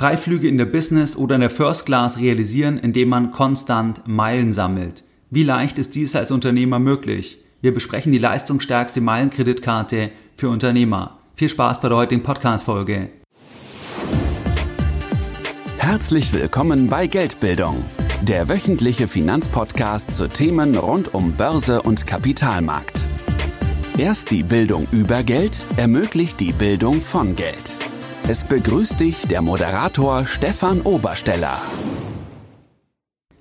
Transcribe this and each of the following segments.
Freiflüge in der Business oder in der First Class realisieren, indem man konstant Meilen sammelt. Wie leicht ist dies als Unternehmer möglich? Wir besprechen die leistungsstärkste Meilenkreditkarte für Unternehmer. Viel Spaß bei der heutigen Podcast-Folge. Herzlich willkommen bei Geldbildung, der wöchentliche Finanzpodcast zu Themen rund um Börse und Kapitalmarkt. Erst die Bildung über Geld ermöglicht die Bildung von Geld. Es begrüßt dich der Moderator Stefan Obersteller.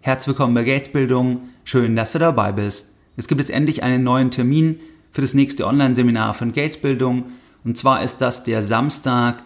Herzlich willkommen bei Geldbildung. Schön, dass du dabei bist. Es gibt jetzt endlich einen neuen Termin für das nächste Online-Seminar von Geldbildung. Und zwar ist das der Samstag,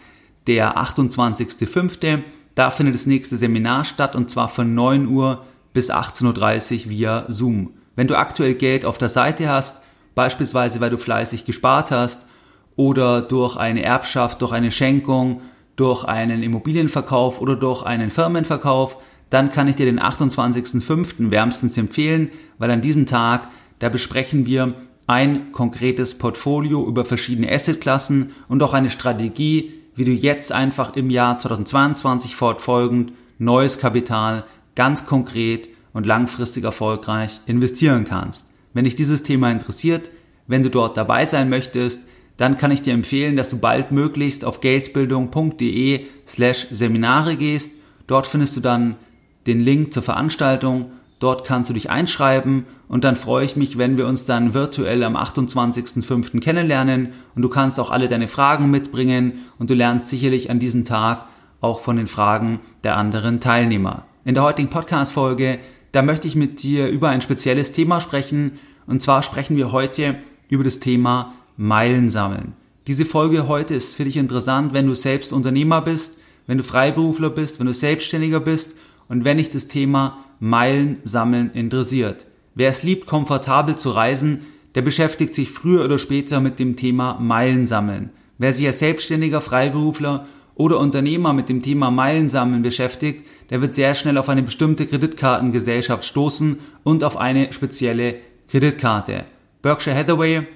der 28.05. Da findet das nächste Seminar statt und zwar von 9 Uhr bis 18.30 Uhr via Zoom. Wenn du aktuell Geld auf der Seite hast, beispielsweise weil du fleißig gespart hast oder durch eine Erbschaft, durch eine Schenkung, durch einen Immobilienverkauf oder durch einen Firmenverkauf, dann kann ich dir den 28.05. wärmstens empfehlen, weil an diesem Tag, da besprechen wir ein konkretes Portfolio über verschiedene Assetklassen und auch eine Strategie, wie du jetzt einfach im Jahr 2022 fortfolgend neues Kapital ganz konkret und langfristig erfolgreich investieren kannst. Wenn dich dieses Thema interessiert, wenn du dort dabei sein möchtest, dann kann ich dir empfehlen, dass du bald möglichst auf geldbildung.de slash Seminare gehst. Dort findest du dann den Link zur Veranstaltung. Dort kannst du dich einschreiben und dann freue ich mich, wenn wir uns dann virtuell am 28.05. kennenlernen und du kannst auch alle deine Fragen mitbringen und du lernst sicherlich an diesem Tag auch von den Fragen der anderen Teilnehmer. In der heutigen Podcast-Folge, da möchte ich mit dir über ein spezielles Thema sprechen und zwar sprechen wir heute über das Thema Meilen sammeln. Diese Folge heute ist für dich interessant, wenn du selbst Unternehmer bist, wenn du Freiberufler bist, wenn du Selbstständiger bist und wenn dich das Thema Meilen sammeln interessiert. Wer es liebt, komfortabel zu reisen, der beschäftigt sich früher oder später mit dem Thema Meilen sammeln. Wer sich als Selbstständiger, Freiberufler oder Unternehmer mit dem Thema Meilen sammeln beschäftigt, der wird sehr schnell auf eine bestimmte Kreditkartengesellschaft stoßen und auf eine spezielle Kreditkarte. Berkshire Hathaway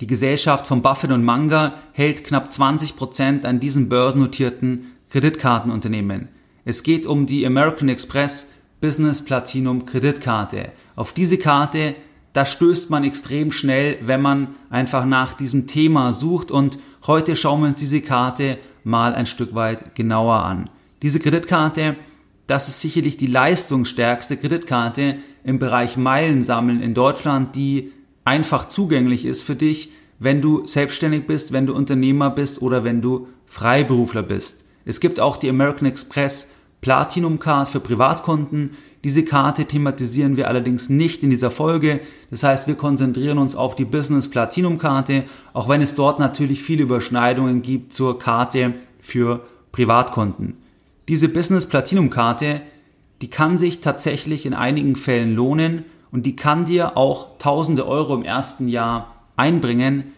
die Gesellschaft von Buffett und Manga hält knapp 20 Prozent an diesem börsennotierten Kreditkartenunternehmen. Es geht um die American Express Business Platinum Kreditkarte. Auf diese Karte, da stößt man extrem schnell, wenn man einfach nach diesem Thema sucht und heute schauen wir uns diese Karte mal ein Stück weit genauer an. Diese Kreditkarte, das ist sicherlich die leistungsstärkste Kreditkarte im Bereich Meilensammeln in Deutschland, die einfach zugänglich ist für dich, wenn du selbstständig bist, wenn du Unternehmer bist oder wenn du Freiberufler bist. Es gibt auch die American Express Platinum Card für Privatkunden. Diese Karte thematisieren wir allerdings nicht in dieser Folge. Das heißt, wir konzentrieren uns auf die Business Platinum Karte, auch wenn es dort natürlich viele Überschneidungen gibt zur Karte für Privatkunden. Diese Business Platinum Karte, die kann sich tatsächlich in einigen Fällen lohnen, und die kann dir auch tausende Euro im ersten Jahr einbringen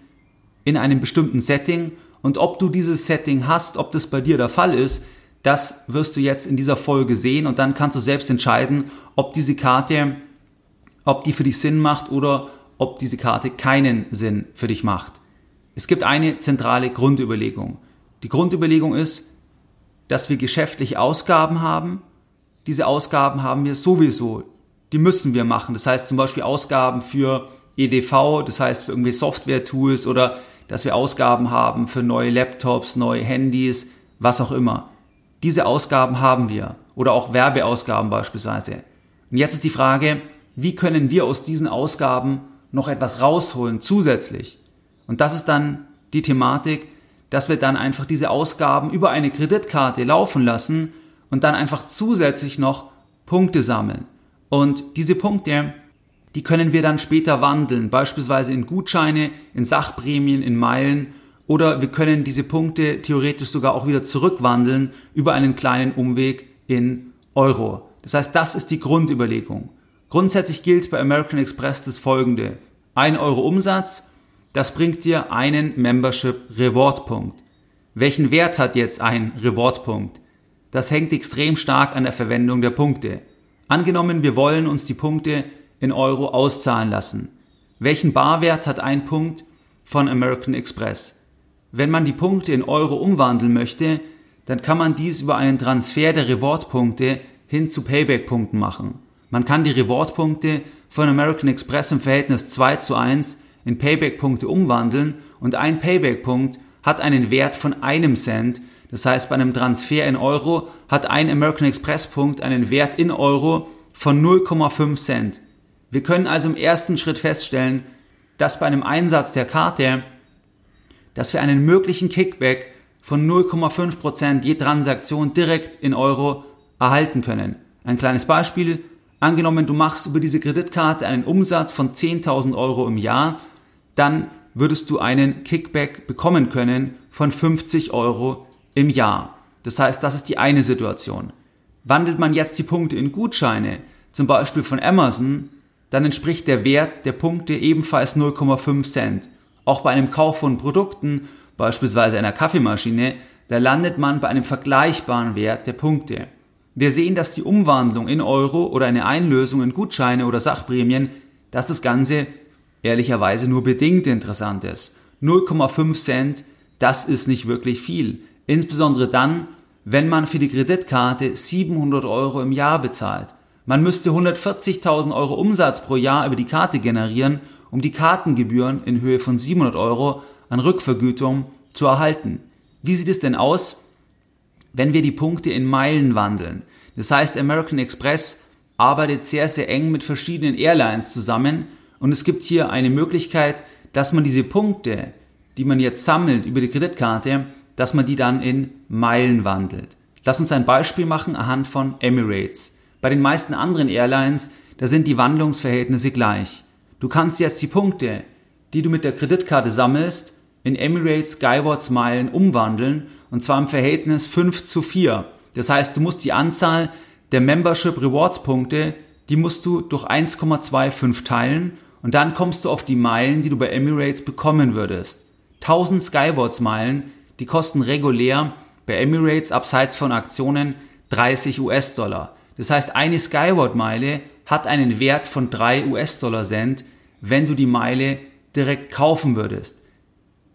in einem bestimmten Setting. Und ob du dieses Setting hast, ob das bei dir der Fall ist, das wirst du jetzt in dieser Folge sehen und dann kannst du selbst entscheiden, ob diese Karte, ob die für dich Sinn macht oder ob diese Karte keinen Sinn für dich macht. Es gibt eine zentrale Grundüberlegung. Die Grundüberlegung ist, dass wir geschäftliche Ausgaben haben. Diese Ausgaben haben wir sowieso die müssen wir machen. Das heißt zum Beispiel Ausgaben für EDV, das heißt für irgendwie Software-Tools oder dass wir Ausgaben haben für neue Laptops, neue Handys, was auch immer. Diese Ausgaben haben wir oder auch Werbeausgaben beispielsweise. Und jetzt ist die Frage, wie können wir aus diesen Ausgaben noch etwas rausholen zusätzlich? Und das ist dann die Thematik, dass wir dann einfach diese Ausgaben über eine Kreditkarte laufen lassen und dann einfach zusätzlich noch Punkte sammeln. Und diese Punkte, die können wir dann später wandeln, beispielsweise in Gutscheine, in Sachprämien, in Meilen oder wir können diese Punkte theoretisch sogar auch wieder zurückwandeln über einen kleinen Umweg in Euro. Das heißt, das ist die Grundüberlegung. Grundsätzlich gilt bei American Express das folgende. Ein Euro Umsatz, das bringt dir einen Membership Reward Punkt. Welchen Wert hat jetzt ein Reward Punkt? Das hängt extrem stark an der Verwendung der Punkte. Angenommen, wir wollen uns die Punkte in Euro auszahlen lassen. Welchen Barwert hat ein Punkt von American Express? Wenn man die Punkte in Euro umwandeln möchte, dann kann man dies über einen Transfer der Rewardpunkte hin zu Payback-Punkten machen. Man kann die Rewardpunkte von American Express im Verhältnis 2 zu 1 in Payback-Punkte umwandeln und ein Payback-Punkt hat einen Wert von einem Cent. Das heißt, bei einem Transfer in Euro hat ein American Express-Punkt einen Wert in Euro von 0,5 Cent. Wir können also im ersten Schritt feststellen, dass bei einem Einsatz der Karte, dass wir einen möglichen Kickback von 0,5% je Transaktion direkt in Euro erhalten können. Ein kleines Beispiel. Angenommen, du machst über diese Kreditkarte einen Umsatz von 10.000 Euro im Jahr, dann würdest du einen Kickback bekommen können von 50 Euro im Jahr. Das heißt, das ist die eine Situation. Wandelt man jetzt die Punkte in Gutscheine, zum Beispiel von Amazon, dann entspricht der Wert der Punkte ebenfalls 0,5 Cent. Auch bei einem Kauf von Produkten, beispielsweise einer Kaffeemaschine, da landet man bei einem vergleichbaren Wert der Punkte. Wir sehen, dass die Umwandlung in Euro oder eine Einlösung in Gutscheine oder Sachprämien, dass das Ganze ehrlicherweise nur bedingt interessant ist. 0,5 Cent, das ist nicht wirklich viel. Insbesondere dann, wenn man für die Kreditkarte 700 Euro im Jahr bezahlt. Man müsste 140.000 Euro Umsatz pro Jahr über die Karte generieren, um die Kartengebühren in Höhe von 700 Euro an Rückvergütung zu erhalten. Wie sieht es denn aus, wenn wir die Punkte in Meilen wandeln? Das heißt, American Express arbeitet sehr, sehr eng mit verschiedenen Airlines zusammen und es gibt hier eine Möglichkeit, dass man diese Punkte, die man jetzt sammelt über die Kreditkarte, dass man die dann in Meilen wandelt. Lass uns ein Beispiel machen anhand von Emirates. Bei den meisten anderen Airlines, da sind die Wandlungsverhältnisse gleich. Du kannst jetzt die Punkte, die du mit der Kreditkarte sammelst, in Emirates Skywards Meilen umwandeln und zwar im Verhältnis 5 zu 4. Das heißt, du musst die Anzahl der Membership Rewards Punkte, die musst du durch 1,25 teilen und dann kommst du auf die Meilen, die du bei Emirates bekommen würdest. 1000 Skyboards Meilen, die kosten regulär bei Emirates abseits von Aktionen 30 US-Dollar. Das heißt, eine Skyward-Meile hat einen Wert von 3 US-Dollar Cent, wenn du die Meile direkt kaufen würdest.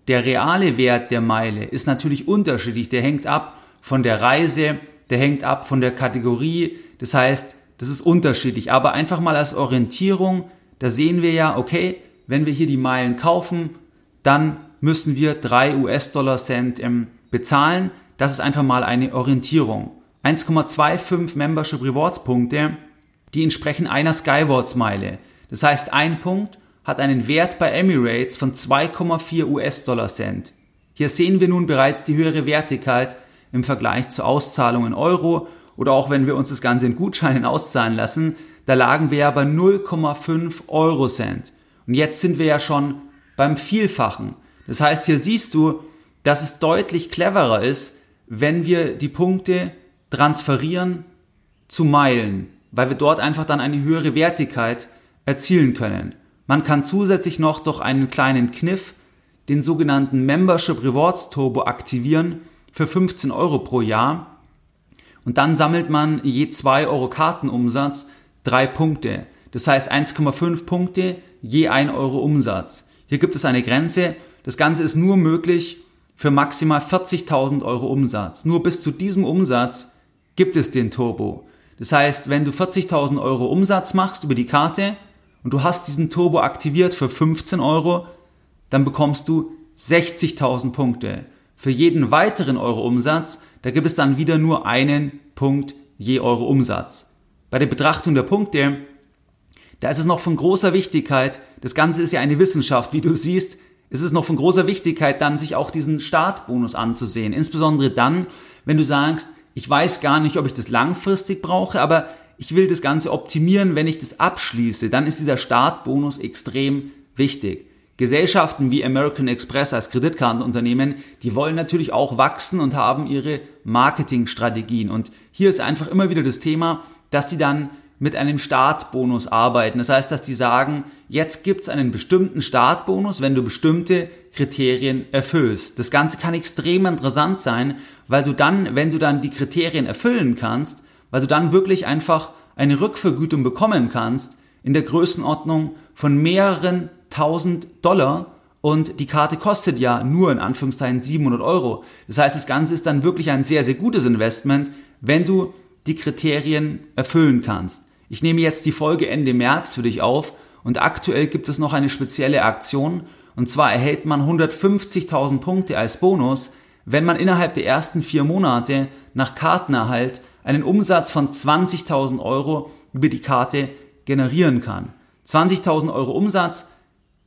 Der reale Wert der Meile ist natürlich unterschiedlich. Der hängt ab von der Reise, der hängt ab von der Kategorie. Das heißt, das ist unterschiedlich. Aber einfach mal als Orientierung, da sehen wir ja, okay, wenn wir hier die Meilen kaufen, dann müssen wir 3 US-Dollar Cent ähm, bezahlen. Das ist einfach mal eine Orientierung. 1,25 Membership Rewards Punkte, die entsprechen einer Skywards Meile. Das heißt, ein Punkt hat einen Wert bei Emirates von 2,4 US-Dollar Cent. Hier sehen wir nun bereits die höhere Wertigkeit im Vergleich zur Auszahlung in Euro oder auch wenn wir uns das Ganze in Gutscheinen auszahlen lassen, da lagen wir ja bei 0,5 Euro Cent. Und jetzt sind wir ja schon beim Vielfachen. Das heißt, hier siehst du, dass es deutlich cleverer ist, wenn wir die Punkte transferieren zu Meilen, weil wir dort einfach dann eine höhere Wertigkeit erzielen können. Man kann zusätzlich noch durch einen kleinen Kniff den sogenannten Membership Rewards Turbo aktivieren für 15 Euro pro Jahr und dann sammelt man je 2 Euro Kartenumsatz 3 Punkte. Das heißt 1,5 Punkte je 1 Euro Umsatz. Hier gibt es eine Grenze. Das Ganze ist nur möglich für maximal 40.000 Euro Umsatz. Nur bis zu diesem Umsatz gibt es den Turbo. Das heißt, wenn du 40.000 Euro Umsatz machst über die Karte und du hast diesen Turbo aktiviert für 15 Euro, dann bekommst du 60.000 Punkte. Für jeden weiteren Euro Umsatz, da gibt es dann wieder nur einen Punkt je Euro Umsatz. Bei der Betrachtung der Punkte, da ist es noch von großer Wichtigkeit, das Ganze ist ja eine Wissenschaft, wie du siehst, ist es noch von großer Wichtigkeit, dann sich auch diesen Startbonus anzusehen. Insbesondere dann, wenn du sagst, ich weiß gar nicht, ob ich das langfristig brauche, aber ich will das Ganze optimieren, wenn ich das abschließe, dann ist dieser Startbonus extrem wichtig. Gesellschaften wie American Express als Kreditkartenunternehmen, die wollen natürlich auch wachsen und haben ihre Marketingstrategien. Und hier ist einfach immer wieder das Thema, dass sie dann mit einem Startbonus arbeiten. Das heißt, dass sie sagen, jetzt gibt's einen bestimmten Startbonus, wenn du bestimmte Kriterien erfüllst. Das Ganze kann extrem interessant sein, weil du dann, wenn du dann die Kriterien erfüllen kannst, weil du dann wirklich einfach eine Rückvergütung bekommen kannst in der Größenordnung von mehreren 1000 Dollar und die Karte kostet ja nur in Anführungszeichen 700 Euro. Das heißt, das Ganze ist dann wirklich ein sehr, sehr gutes Investment, wenn du die Kriterien erfüllen kannst. Ich nehme jetzt die Folge Ende März für dich auf und aktuell gibt es noch eine spezielle Aktion und zwar erhält man 150.000 Punkte als Bonus, wenn man innerhalb der ersten vier Monate nach Kartenerhalt einen Umsatz von 20.000 Euro über die Karte generieren kann. 20.000 Euro Umsatz,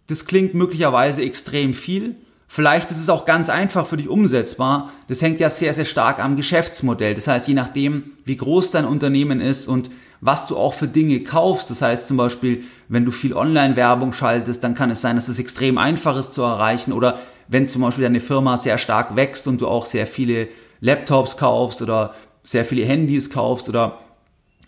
das klingt möglicherweise extrem viel. Vielleicht ist es auch ganz einfach für dich umsetzbar. Das hängt ja sehr, sehr stark am Geschäftsmodell. Das heißt, je nachdem, wie groß dein Unternehmen ist und was du auch für Dinge kaufst. Das heißt zum Beispiel, wenn du viel Online-Werbung schaltest, dann kann es sein, dass es extrem einfach ist zu erreichen. Oder wenn zum Beispiel deine Firma sehr stark wächst und du auch sehr viele Laptops kaufst oder sehr viele Handys kaufst oder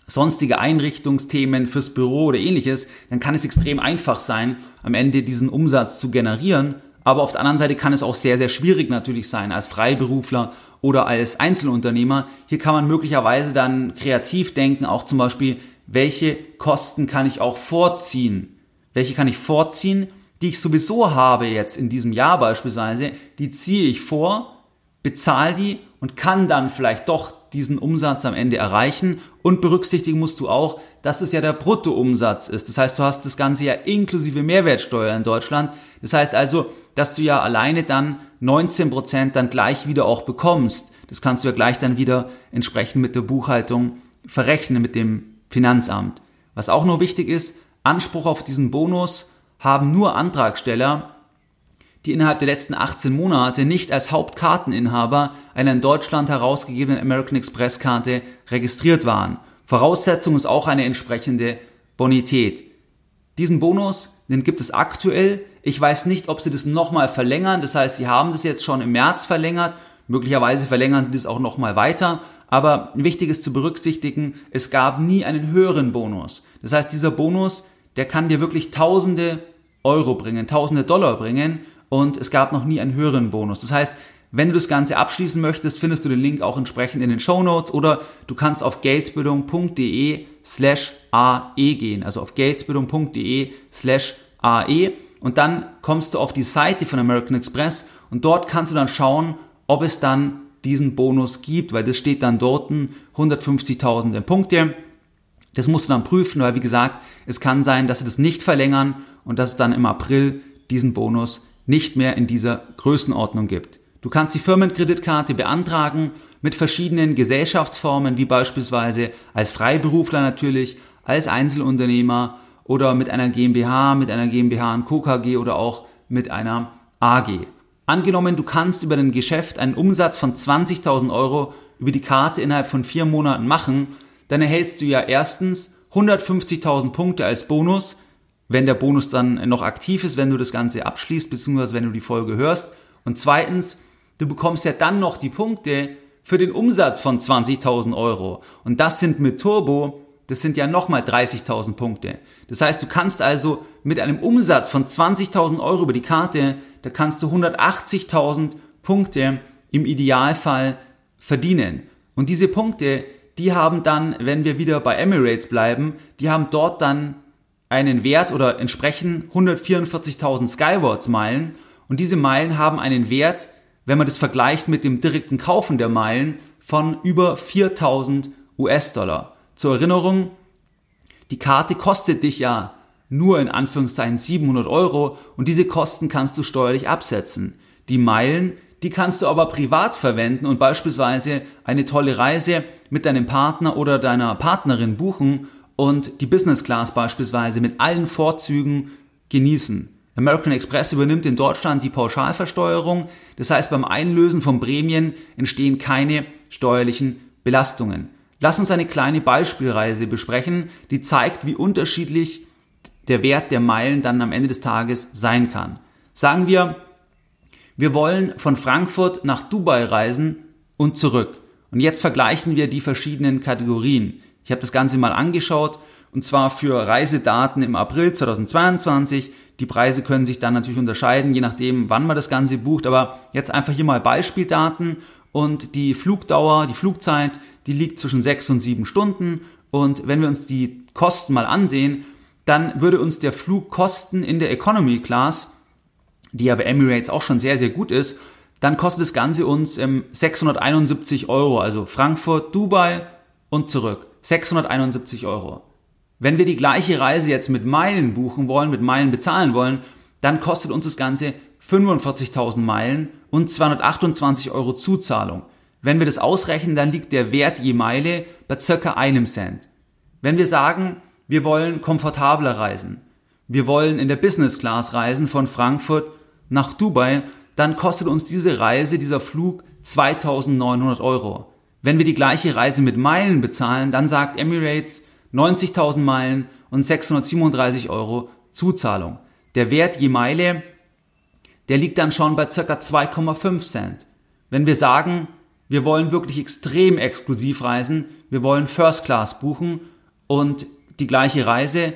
sonstige Einrichtungsthemen fürs Büro oder ähnliches, dann kann es extrem einfach sein, am Ende diesen Umsatz zu generieren. Aber auf der anderen Seite kann es auch sehr, sehr schwierig natürlich sein, als Freiberufler oder als Einzelunternehmer. Hier kann man möglicherweise dann kreativ denken, auch zum Beispiel, welche Kosten kann ich auch vorziehen? Welche kann ich vorziehen, die ich sowieso habe jetzt in diesem Jahr beispielsweise, die ziehe ich vor, bezahle die und kann dann vielleicht doch diesen Umsatz am Ende erreichen. Und berücksichtigen musst du auch, dass es ja der Bruttoumsatz ist. Das heißt, du hast das Ganze ja inklusive Mehrwertsteuer in Deutschland. Das heißt also, dass du ja alleine dann 19 Prozent dann gleich wieder auch bekommst. Das kannst du ja gleich dann wieder entsprechend mit der Buchhaltung verrechnen mit dem Finanzamt. Was auch noch wichtig ist, Anspruch auf diesen Bonus haben nur Antragsteller, die innerhalb der letzten 18 Monate nicht als Hauptkarteninhaber einer in Deutschland herausgegebenen American Express Karte registriert waren. Voraussetzung ist auch eine entsprechende Bonität. Diesen Bonus, den gibt es aktuell. Ich weiß nicht, ob sie das nochmal verlängern. Das heißt, sie haben das jetzt schon im März verlängert. Möglicherweise verlängern sie das auch nochmal weiter. Aber wichtig ist zu berücksichtigen, es gab nie einen höheren Bonus. Das heißt, dieser Bonus, der kann dir wirklich Tausende Euro bringen, Tausende Dollar bringen und es gab noch nie einen höheren Bonus. Das heißt, wenn du das Ganze abschließen möchtest, findest du den Link auch entsprechend in den Show Notes oder du kannst auf geldbildung.de slash AE gehen, also auf geldbildung.de slash AE und dann kommst du auf die Seite von American Express und dort kannst du dann schauen, ob es dann diesen Bonus gibt, weil das steht dann dort 150.000 Punkte. Das musst du dann prüfen, weil wie gesagt, es kann sein, dass sie das nicht verlängern und dass es dann im April diesen Bonus nicht mehr in dieser Größenordnung gibt. Du kannst die Firmenkreditkarte beantragen mit verschiedenen Gesellschaftsformen, wie beispielsweise als Freiberufler natürlich, als Einzelunternehmer oder mit einer GmbH, mit einer GmbH und Co. KG oder auch mit einer AG. Angenommen, du kannst über dein Geschäft einen Umsatz von 20.000 Euro über die Karte innerhalb von vier Monaten machen, dann erhältst du ja erstens 150.000 Punkte als Bonus wenn der Bonus dann noch aktiv ist, wenn du das Ganze abschließt, beziehungsweise wenn du die Folge hörst. Und zweitens, du bekommst ja dann noch die Punkte für den Umsatz von 20.000 Euro. Und das sind mit Turbo, das sind ja nochmal 30.000 Punkte. Das heißt, du kannst also mit einem Umsatz von 20.000 Euro über die Karte, da kannst du 180.000 Punkte im Idealfall verdienen. Und diese Punkte, die haben dann, wenn wir wieder bei Emirates bleiben, die haben dort dann einen Wert oder entsprechen 144.000 Skywards Meilen und diese Meilen haben einen Wert, wenn man das vergleicht mit dem direkten Kaufen der Meilen, von über 4.000 US-Dollar. Zur Erinnerung, die Karte kostet dich ja nur in Anführungszeichen 700 Euro und diese Kosten kannst du steuerlich absetzen. Die Meilen, die kannst du aber privat verwenden und beispielsweise eine tolle Reise mit deinem Partner oder deiner Partnerin buchen und die Business Class beispielsweise mit allen Vorzügen genießen. American Express übernimmt in Deutschland die Pauschalversteuerung. Das heißt, beim Einlösen von Prämien entstehen keine steuerlichen Belastungen. Lass uns eine kleine Beispielreise besprechen, die zeigt, wie unterschiedlich der Wert der Meilen dann am Ende des Tages sein kann. Sagen wir, wir wollen von Frankfurt nach Dubai reisen und zurück. Und jetzt vergleichen wir die verschiedenen Kategorien. Ich habe das Ganze mal angeschaut und zwar für Reisedaten im April 2022. Die Preise können sich dann natürlich unterscheiden, je nachdem, wann man das Ganze bucht. Aber jetzt einfach hier mal Beispieldaten und die Flugdauer, die Flugzeit, die liegt zwischen sechs und sieben Stunden. Und wenn wir uns die Kosten mal ansehen, dann würde uns der Flug kosten in der Economy Class die ja bei Emirates auch schon sehr, sehr gut ist, dann kostet das Ganze uns ähm, 671 Euro, also Frankfurt, Dubai und zurück. 671 Euro. Wenn wir die gleiche Reise jetzt mit Meilen buchen wollen, mit Meilen bezahlen wollen, dann kostet uns das Ganze 45.000 Meilen und 228 Euro Zuzahlung. Wenn wir das ausrechnen, dann liegt der Wert je Meile bei circa einem Cent. Wenn wir sagen, wir wollen komfortabler reisen, wir wollen in der Business Class reisen von Frankfurt nach Dubai, dann kostet uns diese Reise, dieser Flug 2900 Euro. Wenn wir die gleiche Reise mit Meilen bezahlen, dann sagt Emirates 90.000 Meilen und 637 Euro Zuzahlung. Der Wert je Meile, der liegt dann schon bei circa 2,5 Cent. Wenn wir sagen, wir wollen wirklich extrem exklusiv reisen, wir wollen First Class buchen und die gleiche Reise,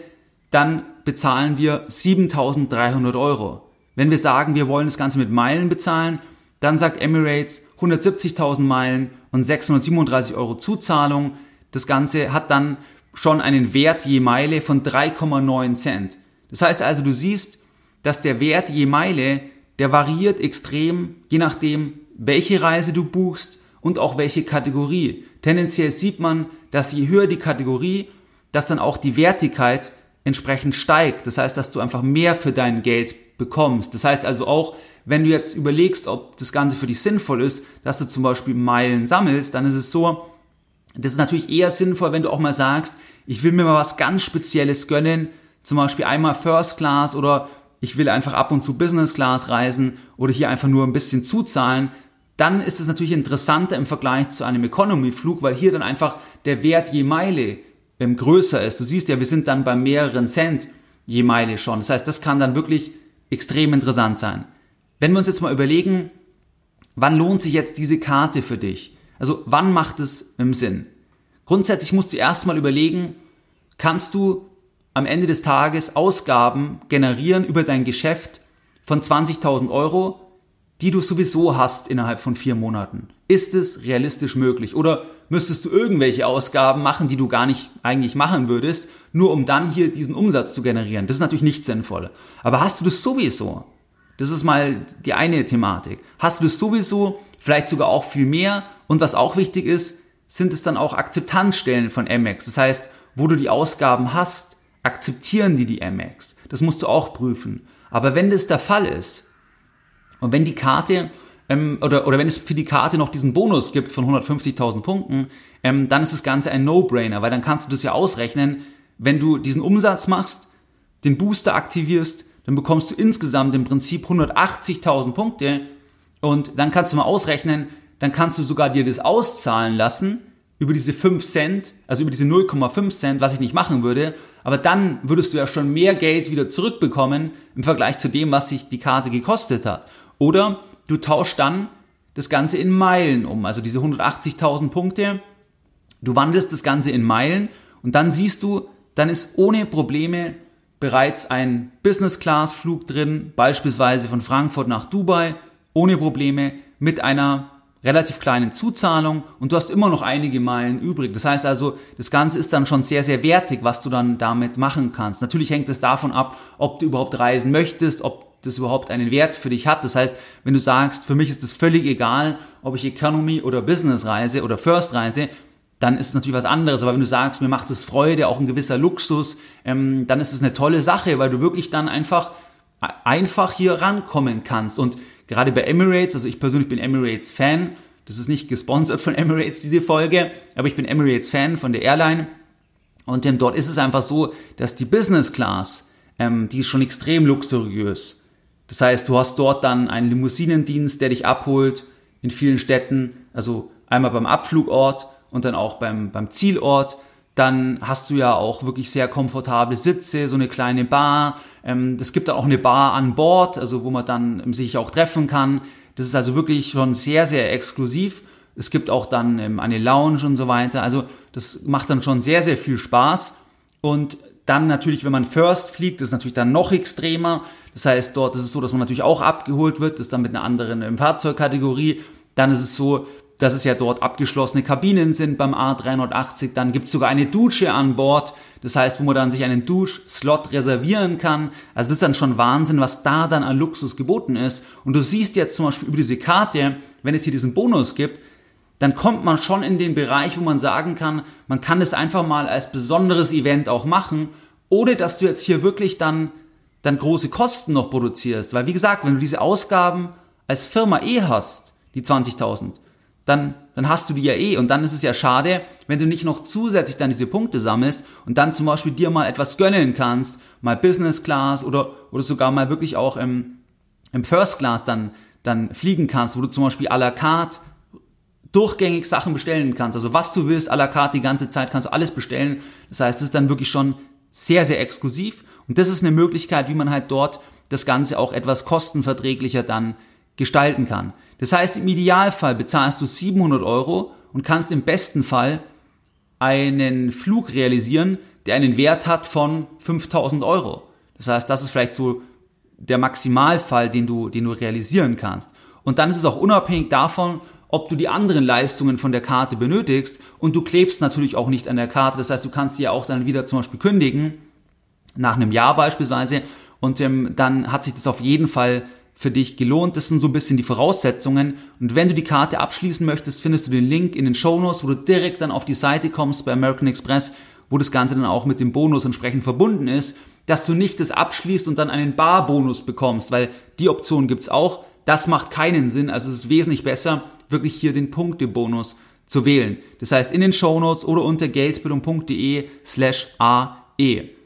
dann bezahlen wir 7300 Euro. Wenn wir sagen, wir wollen das Ganze mit Meilen bezahlen, dann sagt Emirates 170.000 Meilen und 637 Euro Zuzahlung. Das Ganze hat dann schon einen Wert je Meile von 3,9 Cent. Das heißt also, du siehst, dass der Wert je Meile, der variiert extrem, je nachdem, welche Reise du buchst und auch welche Kategorie. Tendenziell sieht man, dass je höher die Kategorie, dass dann auch die Wertigkeit entsprechend steigt. Das heißt, dass du einfach mehr für dein Geld bekommst. Das heißt also auch, wenn du jetzt überlegst, ob das Ganze für dich sinnvoll ist, dass du zum Beispiel Meilen sammelst, dann ist es so, das ist natürlich eher sinnvoll, wenn du auch mal sagst, ich will mir mal was ganz Spezielles gönnen, zum Beispiel einmal First Class oder ich will einfach ab und zu Business Class reisen oder hier einfach nur ein bisschen zuzahlen, dann ist es natürlich interessanter im Vergleich zu einem Economy-Flug, weil hier dann einfach der Wert je Meile ähm, größer ist. Du siehst ja, wir sind dann bei mehreren Cent je Meile schon. Das heißt, das kann dann wirklich extrem interessant sein. Wenn wir uns jetzt mal überlegen, wann lohnt sich jetzt diese Karte für dich? Also wann macht es im Sinn? Grundsätzlich musst du erstmal überlegen, kannst du am Ende des Tages Ausgaben generieren über dein Geschäft von 20.000 Euro, die du sowieso hast innerhalb von vier Monaten. Ist es realistisch möglich? Oder müsstest du irgendwelche Ausgaben machen, die du gar nicht eigentlich machen würdest, nur um dann hier diesen Umsatz zu generieren? Das ist natürlich nicht sinnvoll. Aber hast du das sowieso? Das ist mal die eine Thematik. Hast du das sowieso, vielleicht sogar auch viel mehr? Und was auch wichtig ist, sind es dann auch Akzeptanzstellen von MX. Das heißt, wo du die Ausgaben hast, akzeptieren die die MX. Das musst du auch prüfen. Aber wenn das der Fall ist und wenn die Karte ähm, oder, oder wenn es für die Karte noch diesen Bonus gibt von 150.000 Punkten, ähm, dann ist das Ganze ein No-Brainer, weil dann kannst du das ja ausrechnen, wenn du diesen Umsatz machst, den Booster aktivierst, dann bekommst du insgesamt im Prinzip 180.000 Punkte. Und dann kannst du mal ausrechnen, dann kannst du sogar dir das auszahlen lassen über diese 5 Cent, also über diese 0,5 Cent, was ich nicht machen würde, aber dann würdest du ja schon mehr Geld wieder zurückbekommen im Vergleich zu dem, was sich die Karte gekostet hat. Oder du tauschst dann das Ganze in Meilen um, also diese 180.000 Punkte, du wandelst das Ganze in Meilen und dann siehst du, dann ist ohne Probleme bereits ein Business-Class-Flug drin, beispielsweise von Frankfurt nach Dubai, ohne Probleme mit einer relativ kleinen Zuzahlung und du hast immer noch einige Meilen übrig. Das heißt also, das Ganze ist dann schon sehr, sehr wertig, was du dann damit machen kannst. Natürlich hängt es davon ab, ob du überhaupt reisen möchtest, ob das überhaupt einen Wert für dich hat. Das heißt, wenn du sagst, für mich ist es völlig egal, ob ich Economy oder Business reise oder First reise, dann ist es natürlich was anderes. Aber wenn du sagst, mir macht es Freude, auch ein gewisser Luxus, ähm, dann ist es eine tolle Sache, weil du wirklich dann einfach einfach hier rankommen kannst. Und gerade bei Emirates, also ich persönlich bin Emirates Fan, das ist nicht gesponsert von Emirates, diese Folge, aber ich bin Emirates Fan von der Airline. Und ähm, dort ist es einfach so, dass die Business Class, ähm, die ist schon extrem luxuriös. Das heißt, du hast dort dann einen Limousinendienst, der dich abholt in vielen Städten, also einmal beim Abflugort und dann auch beim, beim Zielort. Dann hast du ja auch wirklich sehr komfortable Sitze, so eine kleine Bar. Ähm, es gibt dann auch eine Bar an Bord, also wo man dann sich auch treffen kann. Das ist also wirklich schon sehr, sehr exklusiv. Es gibt auch dann ähm, eine Lounge und so weiter. Also das macht dann schon sehr, sehr viel Spaß. Und dann natürlich, wenn man First fliegt, ist natürlich dann noch extremer. Das heißt, dort ist es so, dass man natürlich auch abgeholt wird, ist dann mit einer anderen ähm, Fahrzeugkategorie. Dann ist es so, dass es ja dort abgeschlossene Kabinen sind beim A380. Dann gibt es sogar eine Dusche an Bord. Das heißt, wo man dann sich einen Duschslot reservieren kann. Also das ist dann schon Wahnsinn, was da dann an Luxus geboten ist. Und du siehst jetzt zum Beispiel über diese Karte, wenn es hier diesen Bonus gibt, dann kommt man schon in den Bereich, wo man sagen kann, man kann es einfach mal als besonderes Event auch machen, ohne dass du jetzt hier wirklich dann, dann große Kosten noch produzierst. Weil wie gesagt, wenn du diese Ausgaben als Firma eh hast, die 20.000, dann, dann hast du die ja eh. Und dann ist es ja schade, wenn du nicht noch zusätzlich dann diese Punkte sammelst und dann zum Beispiel dir mal etwas gönnen kannst, mal Business Class oder, oder sogar mal wirklich auch im, im First Class dann, dann fliegen kannst, wo du zum Beispiel à la carte durchgängig Sachen bestellen kannst. Also was du willst, à la carte die ganze Zeit kannst du alles bestellen. Das heißt, es ist dann wirklich schon sehr, sehr exklusiv. Und das ist eine Möglichkeit, wie man halt dort das Ganze auch etwas kostenverträglicher dann gestalten kann. Das heißt, im Idealfall bezahlst du 700 Euro und kannst im besten Fall einen Flug realisieren, der einen Wert hat von 5000 Euro. Das heißt, das ist vielleicht so der Maximalfall, den du, den du realisieren kannst. Und dann ist es auch unabhängig davon, ob du die anderen Leistungen von der Karte benötigst und du klebst natürlich auch nicht an der Karte. Das heißt, du kannst sie ja auch dann wieder zum Beispiel kündigen, nach einem Jahr beispielsweise, und ähm, dann hat sich das auf jeden Fall für dich gelohnt. Das sind so ein bisschen die Voraussetzungen. Und wenn du die Karte abschließen möchtest, findest du den Link in den Show Notes, wo du direkt dann auf die Seite kommst bei American Express, wo das Ganze dann auch mit dem Bonus entsprechend verbunden ist, dass du nicht das abschließt und dann einen Barbonus bekommst, weil die Option gibt's auch. Das macht keinen Sinn. Also es ist wesentlich besser, wirklich hier den Punktebonus zu wählen. Das heißt, in den Shownotes oder unter geldbildung.de slash AE.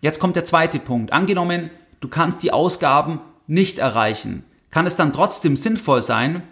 Jetzt kommt der zweite Punkt. Angenommen, du kannst die Ausgaben nicht erreichen, kann es dann trotzdem sinnvoll sein,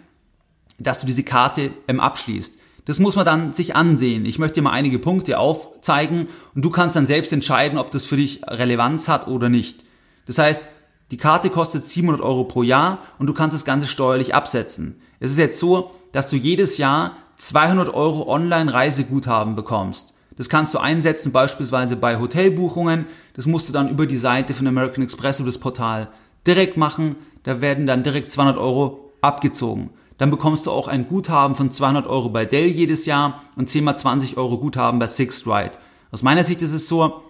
dass du diese Karte ähm, abschließt. Das muss man dann sich ansehen. Ich möchte dir mal einige Punkte aufzeigen und du kannst dann selbst entscheiden, ob das für dich Relevanz hat oder nicht. Das heißt, die Karte kostet 700 Euro pro Jahr und du kannst das Ganze steuerlich absetzen. Es ist jetzt so, dass du jedes Jahr 200 Euro Online-Reiseguthaben bekommst. Das kannst du einsetzen beispielsweise bei Hotelbuchungen. Das musst du dann über die Seite von American Express oder das Portal direkt machen. Da werden dann direkt 200 Euro abgezogen. Dann bekommst du auch ein Guthaben von 200 Euro bei Dell jedes Jahr und 10 mal 20 Euro Guthaben bei Sixth Ride. Aus meiner Sicht ist es so,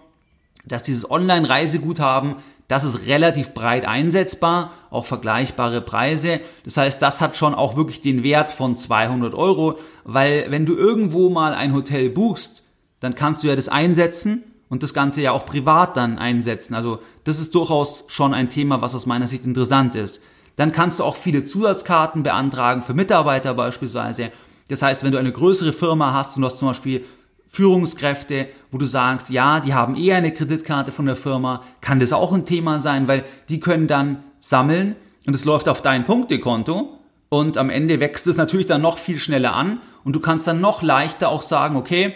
dass dieses Online-Reiseguthaben das ist relativ breit einsetzbar, auch vergleichbare Preise. Das heißt, das hat schon auch wirklich den Wert von 200 Euro, weil wenn du irgendwo mal ein Hotel buchst, dann kannst du ja das einsetzen und das Ganze ja auch privat dann einsetzen. Also das ist durchaus schon ein Thema, was aus meiner Sicht interessant ist. Dann kannst du auch viele Zusatzkarten beantragen für Mitarbeiter beispielsweise. Das heißt, wenn du eine größere Firma hast und du hast zum Beispiel Führungskräfte, wo du sagst, ja, die haben eher eine Kreditkarte von der Firma, kann das auch ein Thema sein, weil die können dann sammeln und es läuft auf dein Punktekonto und am Ende wächst es natürlich dann noch viel schneller an und du kannst dann noch leichter auch sagen, okay,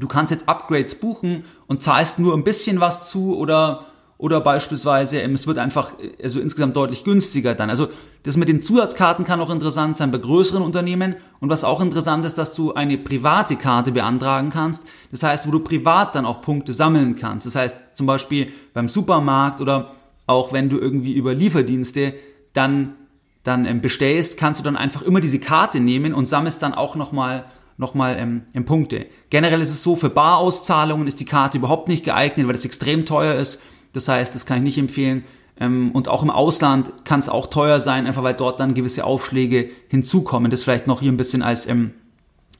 du kannst jetzt Upgrades buchen und zahlst nur ein bisschen was zu oder oder beispielsweise, ähm, es wird einfach also insgesamt deutlich günstiger dann. Also das mit den Zusatzkarten kann auch interessant sein bei größeren Unternehmen. Und was auch interessant ist, dass du eine private Karte beantragen kannst. Das heißt, wo du privat dann auch Punkte sammeln kannst. Das heißt zum Beispiel beim Supermarkt oder auch wenn du irgendwie über Lieferdienste dann, dann ähm, bestellst, kannst du dann einfach immer diese Karte nehmen und sammelst dann auch nochmal nochmal ähm, ähm, Punkte. Generell ist es so, für Barauszahlungen ist die Karte überhaupt nicht geeignet, weil das extrem teuer ist. Das heißt, das kann ich nicht empfehlen. Ähm, und auch im Ausland kann es auch teuer sein, einfach weil dort dann gewisse Aufschläge hinzukommen. Das vielleicht noch hier ein bisschen als, ähm,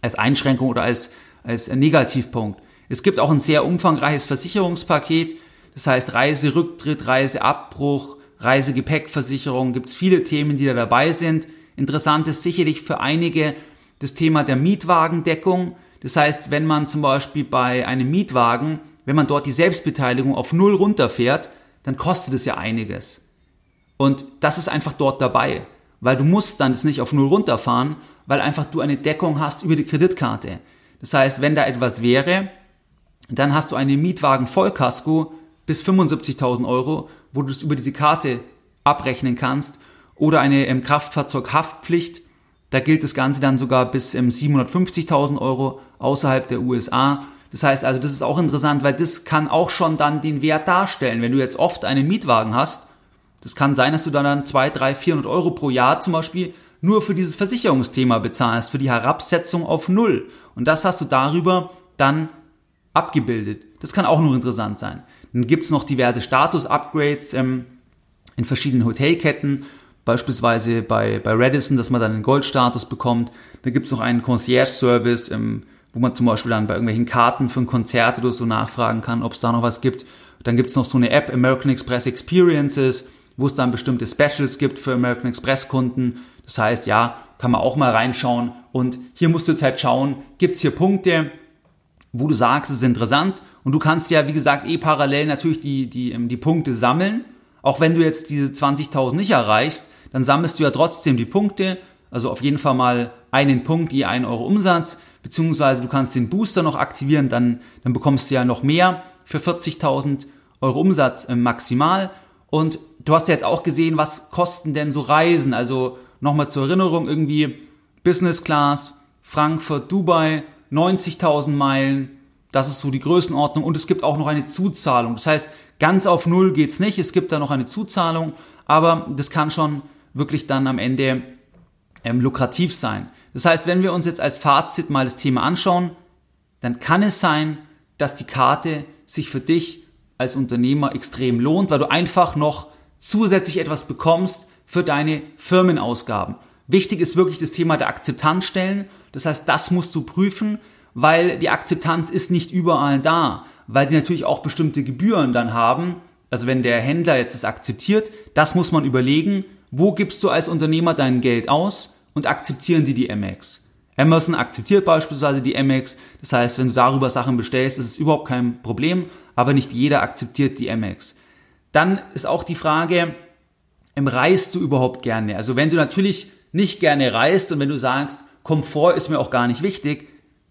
als Einschränkung oder als, als Negativpunkt. Es gibt auch ein sehr umfangreiches Versicherungspaket. Das heißt Reiserücktritt, Reiseabbruch, Reisegepäckversicherung. Gibt es viele Themen, die da dabei sind. Interessant ist sicherlich für einige das Thema der Mietwagendeckung. Das heißt, wenn man zum Beispiel bei einem Mietwagen wenn man dort die Selbstbeteiligung auf Null runterfährt, dann kostet es ja einiges. Und das ist einfach dort dabei, weil du musst dann es nicht auf Null runterfahren, weil einfach du eine Deckung hast über die Kreditkarte. Das heißt, wenn da etwas wäre, dann hast du einen Mietwagen Vollkasko bis 75.000 Euro, wo du es über diese Karte abrechnen kannst oder eine ähm, Kraftfahrzeughaftpflicht. Da gilt das Ganze dann sogar bis ähm, 750.000 Euro außerhalb der USA. Das heißt also, das ist auch interessant, weil das kann auch schon dann den Wert darstellen. Wenn du jetzt oft einen Mietwagen hast, das kann sein, dass du dann 2, 3, 400 Euro pro Jahr zum Beispiel nur für dieses Versicherungsthema bezahlst, für die Herabsetzung auf Null. Und das hast du darüber dann abgebildet. Das kann auch noch interessant sein. Dann gibt's noch diverse Status-Upgrades ähm, in verschiedenen Hotelketten, beispielsweise bei, bei Radisson, dass man dann einen Goldstatus bekommt. Da gibt's noch einen Concierge-Service, ähm, wo man zum Beispiel dann bei irgendwelchen Karten für ein Konzert oder so nachfragen kann, ob es da noch was gibt. Dann gibt's noch so eine App, American Express Experiences, wo es dann bestimmte Specials gibt für American Express Kunden. Das heißt, ja, kann man auch mal reinschauen. Und hier musst du jetzt halt schauen, gibt's hier Punkte, wo du sagst, es ist interessant. Und du kannst ja, wie gesagt, eh parallel natürlich die, die, ähm, die Punkte sammeln. Auch wenn du jetzt diese 20.000 nicht erreichst, dann sammelst du ja trotzdem die Punkte. Also auf jeden Fall mal einen Punkt je 1 Euro Umsatz. Beziehungsweise du kannst den Booster noch aktivieren, dann, dann bekommst du ja noch mehr für 40.000 Euro Umsatz äh, maximal. Und du hast ja jetzt auch gesehen, was kosten denn so Reisen? Also nochmal zur Erinnerung, irgendwie Business Class, Frankfurt, Dubai, 90.000 Meilen, das ist so die Größenordnung und es gibt auch noch eine Zuzahlung. Das heißt, ganz auf Null geht's nicht, es gibt da noch eine Zuzahlung, aber das kann schon wirklich dann am Ende ähm, lukrativ sein. Das heißt, wenn wir uns jetzt als Fazit mal das Thema anschauen, dann kann es sein, dass die Karte sich für dich als Unternehmer extrem lohnt, weil du einfach noch zusätzlich etwas bekommst für deine Firmenausgaben. Wichtig ist wirklich das Thema der Akzeptanz stellen. Das heißt, das musst du prüfen, weil die Akzeptanz ist nicht überall da, weil die natürlich auch bestimmte Gebühren dann haben. Also wenn der Händler jetzt das akzeptiert, das muss man überlegen, wo gibst du als Unternehmer dein Geld aus und akzeptieren die die MX. Amazon akzeptiert beispielsweise die MX, das heißt, wenn du darüber Sachen bestellst, ist es überhaupt kein Problem, aber nicht jeder akzeptiert die MX. Dann ist auch die Frage, reist du überhaupt gerne? Also wenn du natürlich nicht gerne reist und wenn du sagst, Komfort ist mir auch gar nicht wichtig,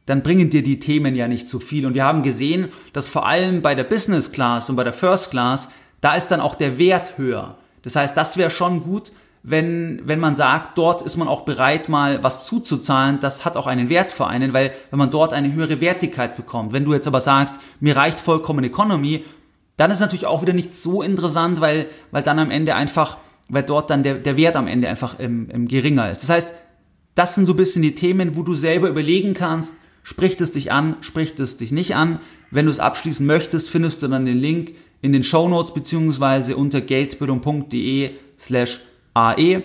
dann bringen dir die Themen ja nicht so viel. Und wir haben gesehen, dass vor allem bei der Business Class und bei der First Class, da ist dann auch der Wert höher. Das heißt, das wäre schon gut, wenn, wenn man sagt, dort ist man auch bereit, mal was zuzuzahlen, das hat auch einen Wert für einen, weil wenn man dort eine höhere Wertigkeit bekommt. Wenn du jetzt aber sagst, mir reicht vollkommen Economy, dann ist natürlich auch wieder nicht so interessant, weil, weil dann am Ende einfach, weil dort dann der, der Wert am Ende einfach ähm, ähm, geringer ist. Das heißt, das sind so ein bisschen die Themen, wo du selber überlegen kannst, spricht es dich an, spricht es dich nicht an. Wenn du es abschließen möchtest, findest du dann den Link in den Show Notes beziehungsweise unter geldbildung.de slash AE.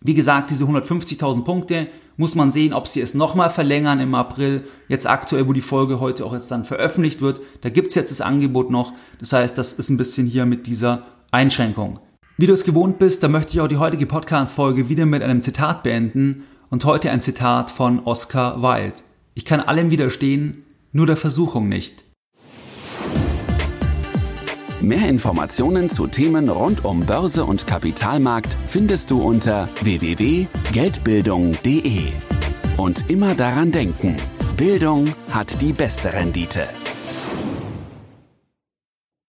Wie gesagt, diese 150.000 Punkte muss man sehen, ob sie es nochmal verlängern im April. Jetzt aktuell, wo die Folge heute auch jetzt dann veröffentlicht wird, da gibt's jetzt das Angebot noch. Das heißt, das ist ein bisschen hier mit dieser Einschränkung. Wie du es gewohnt bist, da möchte ich auch die heutige Podcast-Folge wieder mit einem Zitat beenden und heute ein Zitat von Oscar Wilde. Ich kann allem widerstehen, nur der Versuchung nicht. Mehr Informationen zu Themen rund um Börse und Kapitalmarkt findest du unter www.geldbildung.de. Und immer daran denken, Bildung hat die beste Rendite.